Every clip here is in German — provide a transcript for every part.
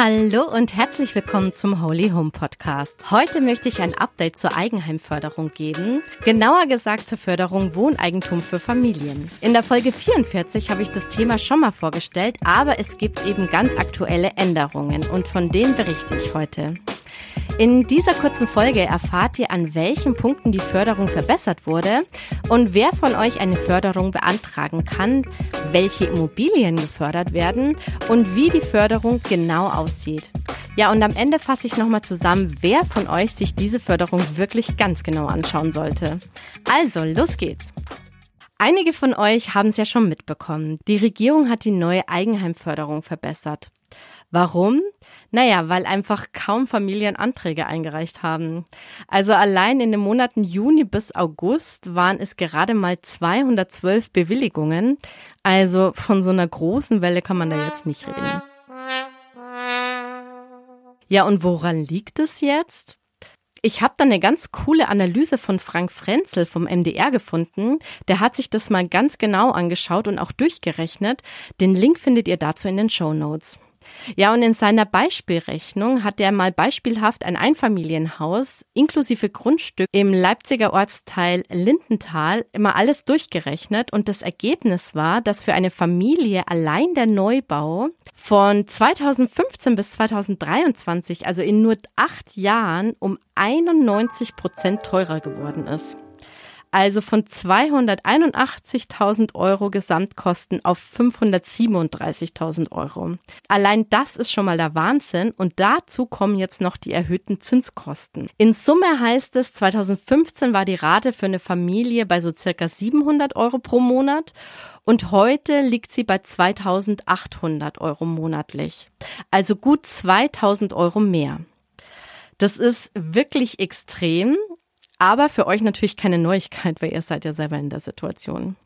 Hallo und herzlich willkommen zum Holy Home Podcast. Heute möchte ich ein Update zur Eigenheimförderung geben, genauer gesagt zur Förderung Wohneigentum für Familien. In der Folge 44 habe ich das Thema schon mal vorgestellt, aber es gibt eben ganz aktuelle Änderungen und von denen berichte ich heute. In dieser kurzen Folge erfahrt ihr, an welchen Punkten die Förderung verbessert wurde und wer von euch eine Förderung beantragen kann, welche Immobilien gefördert werden und wie die Förderung genau aussieht. Ja, und am Ende fasse ich nochmal zusammen, wer von euch sich diese Förderung wirklich ganz genau anschauen sollte. Also, los geht's. Einige von euch haben es ja schon mitbekommen. Die Regierung hat die neue Eigenheimförderung verbessert. Warum? Naja, weil einfach kaum Familien Anträge eingereicht haben. Also allein in den Monaten Juni bis August waren es gerade mal 212 Bewilligungen. Also von so einer großen Welle kann man da jetzt nicht reden. Ja, und woran liegt es jetzt? Ich habe da eine ganz coole Analyse von Frank Frenzel vom MDR gefunden. Der hat sich das mal ganz genau angeschaut und auch durchgerechnet. Den Link findet ihr dazu in den Show Notes. Ja, und in seiner Beispielrechnung hat er mal beispielhaft ein Einfamilienhaus inklusive Grundstück im Leipziger Ortsteil Lindenthal immer alles durchgerechnet. Und das Ergebnis war, dass für eine Familie allein der Neubau von 2015 bis 2023, also in nur acht Jahren, um 91 Prozent teurer geworden ist also von 281.000 Euro Gesamtkosten auf 537.000 Euro. Allein das ist schon mal der Wahnsinn und dazu kommen jetzt noch die erhöhten Zinskosten. In Summe heißt es, 2015 war die Rate für eine Familie bei so circa 700 Euro pro Monat und heute liegt sie bei 2800 Euro monatlich. Also gut 2000 Euro mehr. Das ist wirklich extrem aber für euch natürlich keine Neuigkeit, weil ihr seid ja selber in der Situation.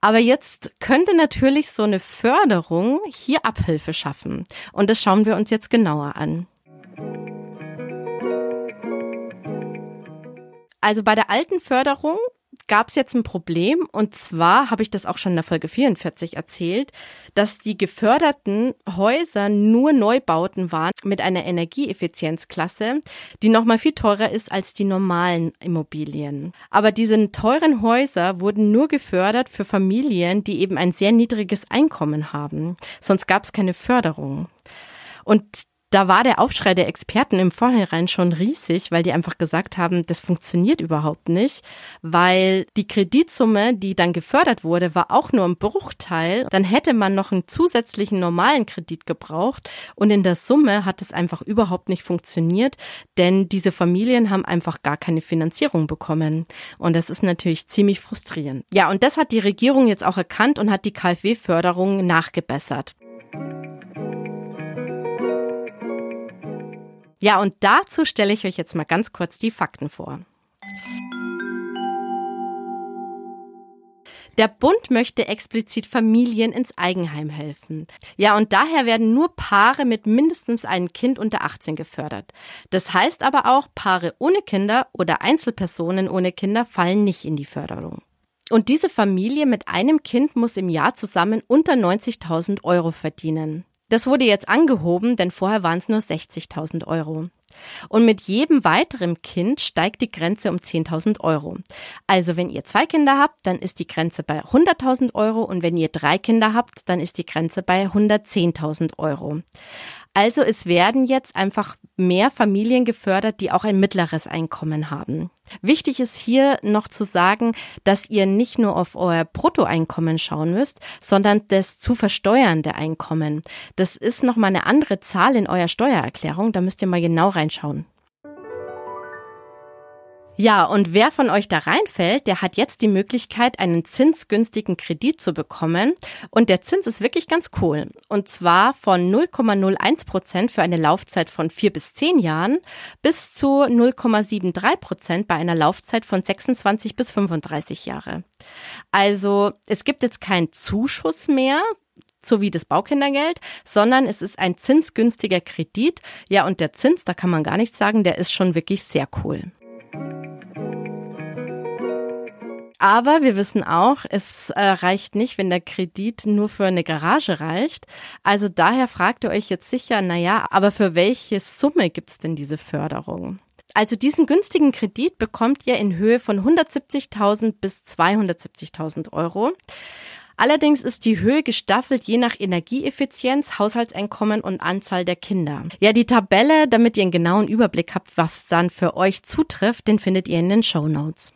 Aber jetzt könnte natürlich so eine Förderung hier Abhilfe schaffen. Und das schauen wir uns jetzt genauer an. Also bei der alten Förderung gab es jetzt ein Problem und zwar habe ich das auch schon in der Folge 44 erzählt, dass die geförderten Häuser nur Neubauten waren mit einer Energieeffizienzklasse, die nochmal viel teurer ist als die normalen Immobilien. Aber diese teuren Häuser wurden nur gefördert für Familien, die eben ein sehr niedriges Einkommen haben. Sonst gab es keine Förderung. Und da war der Aufschrei der Experten im Vorhinein schon riesig, weil die einfach gesagt haben, das funktioniert überhaupt nicht, weil die Kreditsumme, die dann gefördert wurde, war auch nur ein Bruchteil. Dann hätte man noch einen zusätzlichen normalen Kredit gebraucht und in der Summe hat es einfach überhaupt nicht funktioniert, denn diese Familien haben einfach gar keine Finanzierung bekommen und das ist natürlich ziemlich frustrierend. Ja, und das hat die Regierung jetzt auch erkannt und hat die KfW-Förderung nachgebessert. Ja, und dazu stelle ich euch jetzt mal ganz kurz die Fakten vor. Der Bund möchte explizit Familien ins Eigenheim helfen. Ja, und daher werden nur Paare mit mindestens einem Kind unter 18 gefördert. Das heißt aber auch, Paare ohne Kinder oder Einzelpersonen ohne Kinder fallen nicht in die Förderung. Und diese Familie mit einem Kind muss im Jahr zusammen unter 90.000 Euro verdienen. Das wurde jetzt angehoben, denn vorher waren es nur 60.000 Euro. Und mit jedem weiteren Kind steigt die Grenze um 10.000 Euro. Also wenn ihr zwei Kinder habt, dann ist die Grenze bei 100.000 Euro und wenn ihr drei Kinder habt, dann ist die Grenze bei 110.000 Euro. Also es werden jetzt einfach mehr Familien gefördert, die auch ein mittleres Einkommen haben. Wichtig ist hier noch zu sagen, dass ihr nicht nur auf euer Bruttoeinkommen schauen müsst, sondern das zu versteuernde Einkommen. Das ist nochmal eine andere Zahl in eurer Steuererklärung. Da müsst ihr mal genau reinschauen. Ja, und wer von euch da reinfällt, der hat jetzt die Möglichkeit, einen zinsgünstigen Kredit zu bekommen. Und der Zins ist wirklich ganz cool. Und zwar von 0,01 Prozent für eine Laufzeit von vier bis zehn Jahren bis zu 0,73 Prozent bei einer Laufzeit von 26 bis 35 Jahre. Also es gibt jetzt keinen Zuschuss mehr, so wie das Baukindergeld, sondern es ist ein zinsgünstiger Kredit. Ja, und der Zins, da kann man gar nichts sagen, der ist schon wirklich sehr cool. Aber wir wissen auch, es äh, reicht nicht, wenn der Kredit nur für eine Garage reicht. Also daher fragt ihr euch jetzt sicher, na ja, aber für welche Summe gibt's denn diese Förderung? Also diesen günstigen Kredit bekommt ihr in Höhe von 170.000 bis 270.000 Euro. Allerdings ist die Höhe gestaffelt je nach Energieeffizienz, Haushaltseinkommen und Anzahl der Kinder. Ja, die Tabelle, damit ihr einen genauen Überblick habt, was dann für euch zutrifft, den findet ihr in den Show Notes.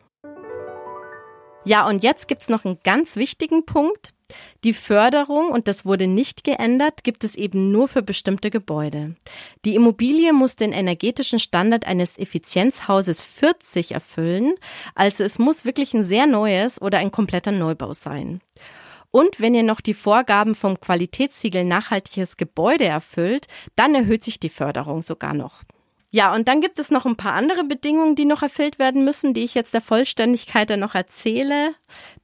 Ja, und jetzt gibt's noch einen ganz wichtigen Punkt. Die Förderung, und das wurde nicht geändert, gibt es eben nur für bestimmte Gebäude. Die Immobilie muss den energetischen Standard eines Effizienzhauses 40 erfüllen, also es muss wirklich ein sehr neues oder ein kompletter Neubau sein. Und wenn ihr noch die Vorgaben vom Qualitätssiegel nachhaltiges Gebäude erfüllt, dann erhöht sich die Förderung sogar noch. Ja, und dann gibt es noch ein paar andere Bedingungen, die noch erfüllt werden müssen, die ich jetzt der Vollständigkeit dann noch erzähle,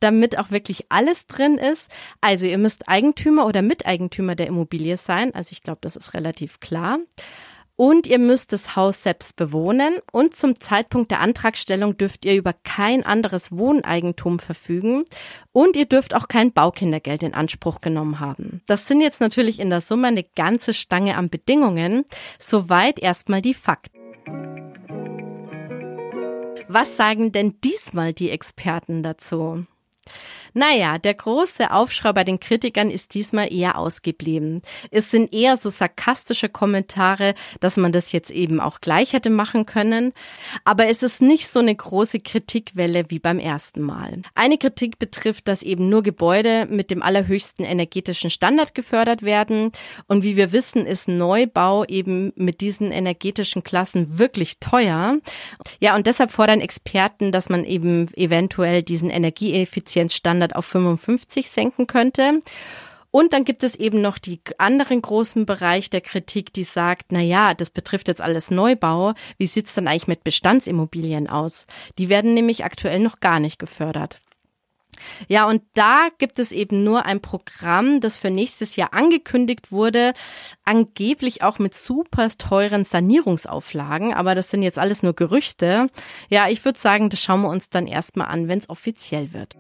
damit auch wirklich alles drin ist. Also ihr müsst Eigentümer oder Miteigentümer der Immobilie sein. Also ich glaube, das ist relativ klar. Und ihr müsst das Haus selbst bewohnen und zum Zeitpunkt der Antragstellung dürft ihr über kein anderes Wohneigentum verfügen und ihr dürft auch kein Baukindergeld in Anspruch genommen haben. Das sind jetzt natürlich in der Summe eine ganze Stange an Bedingungen. Soweit erstmal die Fakten. Was sagen denn diesmal die Experten dazu? Naja, der große Aufschrei bei den Kritikern ist diesmal eher ausgeblieben. Es sind eher so sarkastische Kommentare, dass man das jetzt eben auch gleich hätte machen können. Aber es ist nicht so eine große Kritikwelle wie beim ersten Mal. Eine Kritik betrifft, dass eben nur Gebäude mit dem allerhöchsten energetischen Standard gefördert werden. Und wie wir wissen, ist Neubau eben mit diesen energetischen Klassen wirklich teuer. Ja, und deshalb fordern Experten, dass man eben eventuell diesen Energieeffizienzstandard Standard auf 55 senken könnte. Und dann gibt es eben noch die anderen großen Bereich der Kritik, die sagt, na ja, das betrifft jetzt alles Neubau. Wie sieht's dann eigentlich mit Bestandsimmobilien aus? Die werden nämlich aktuell noch gar nicht gefördert. Ja, und da gibt es eben nur ein Programm, das für nächstes Jahr angekündigt wurde, angeblich auch mit super teuren Sanierungsauflagen, aber das sind jetzt alles nur Gerüchte. Ja, ich würde sagen, das schauen wir uns dann erstmal an, wenn es offiziell wird.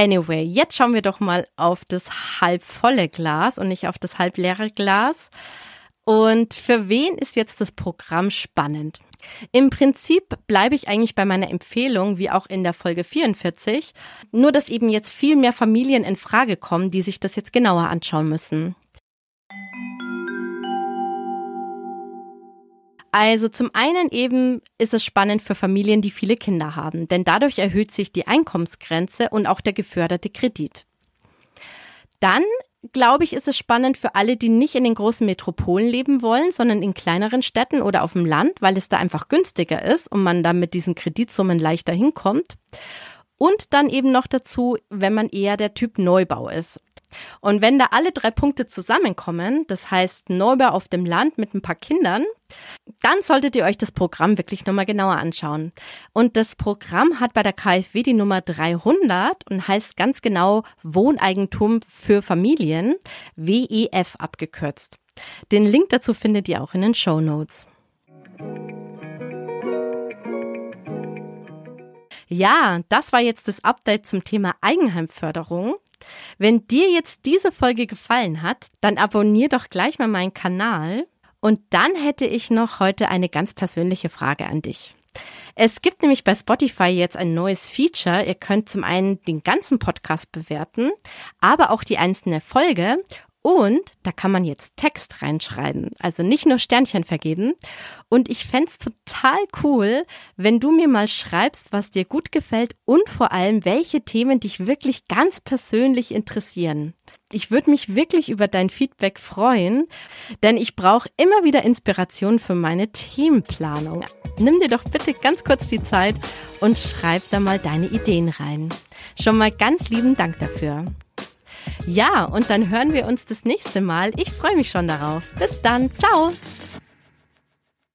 Anyway, jetzt schauen wir doch mal auf das halbvolle Glas und nicht auf das halbleere Glas. Und für wen ist jetzt das Programm spannend? Im Prinzip bleibe ich eigentlich bei meiner Empfehlung, wie auch in der Folge 44, nur dass eben jetzt viel mehr Familien in Frage kommen, die sich das jetzt genauer anschauen müssen. Also zum einen eben ist es spannend für Familien, die viele Kinder haben, denn dadurch erhöht sich die Einkommensgrenze und auch der geförderte Kredit. Dann glaube ich, ist es spannend für alle, die nicht in den großen Metropolen leben wollen, sondern in kleineren Städten oder auf dem Land, weil es da einfach günstiger ist und man dann mit diesen Kreditsummen leichter hinkommt. Und dann eben noch dazu, wenn man eher der Typ Neubau ist. Und wenn da alle drei Punkte zusammenkommen, das heißt Neubau auf dem Land mit ein paar Kindern, dann solltet ihr euch das Programm wirklich nochmal genauer anschauen. Und das Programm hat bei der KfW die Nummer 300 und heißt ganz genau Wohneigentum für Familien, WEF abgekürzt. Den Link dazu findet ihr auch in den Show Notes. Ja, das war jetzt das Update zum Thema Eigenheimförderung. Wenn dir jetzt diese Folge gefallen hat, dann abonnier doch gleich mal meinen Kanal. Und dann hätte ich noch heute eine ganz persönliche Frage an dich. Es gibt nämlich bei Spotify jetzt ein neues Feature. Ihr könnt zum einen den ganzen Podcast bewerten, aber auch die einzelne Folge und da kann man jetzt Text reinschreiben, also nicht nur Sternchen vergeben. Und ich fände total cool, wenn du mir mal schreibst, was dir gut gefällt und vor allem, welche Themen dich wirklich ganz persönlich interessieren. Ich würde mich wirklich über dein Feedback freuen, denn ich brauche immer wieder Inspiration für meine Themenplanung. Nimm dir doch bitte ganz kurz die Zeit und schreib da mal deine Ideen rein. Schon mal ganz lieben Dank dafür. Ja, und dann hören wir uns das nächste Mal. Ich freue mich schon darauf. Bis dann. Ciao.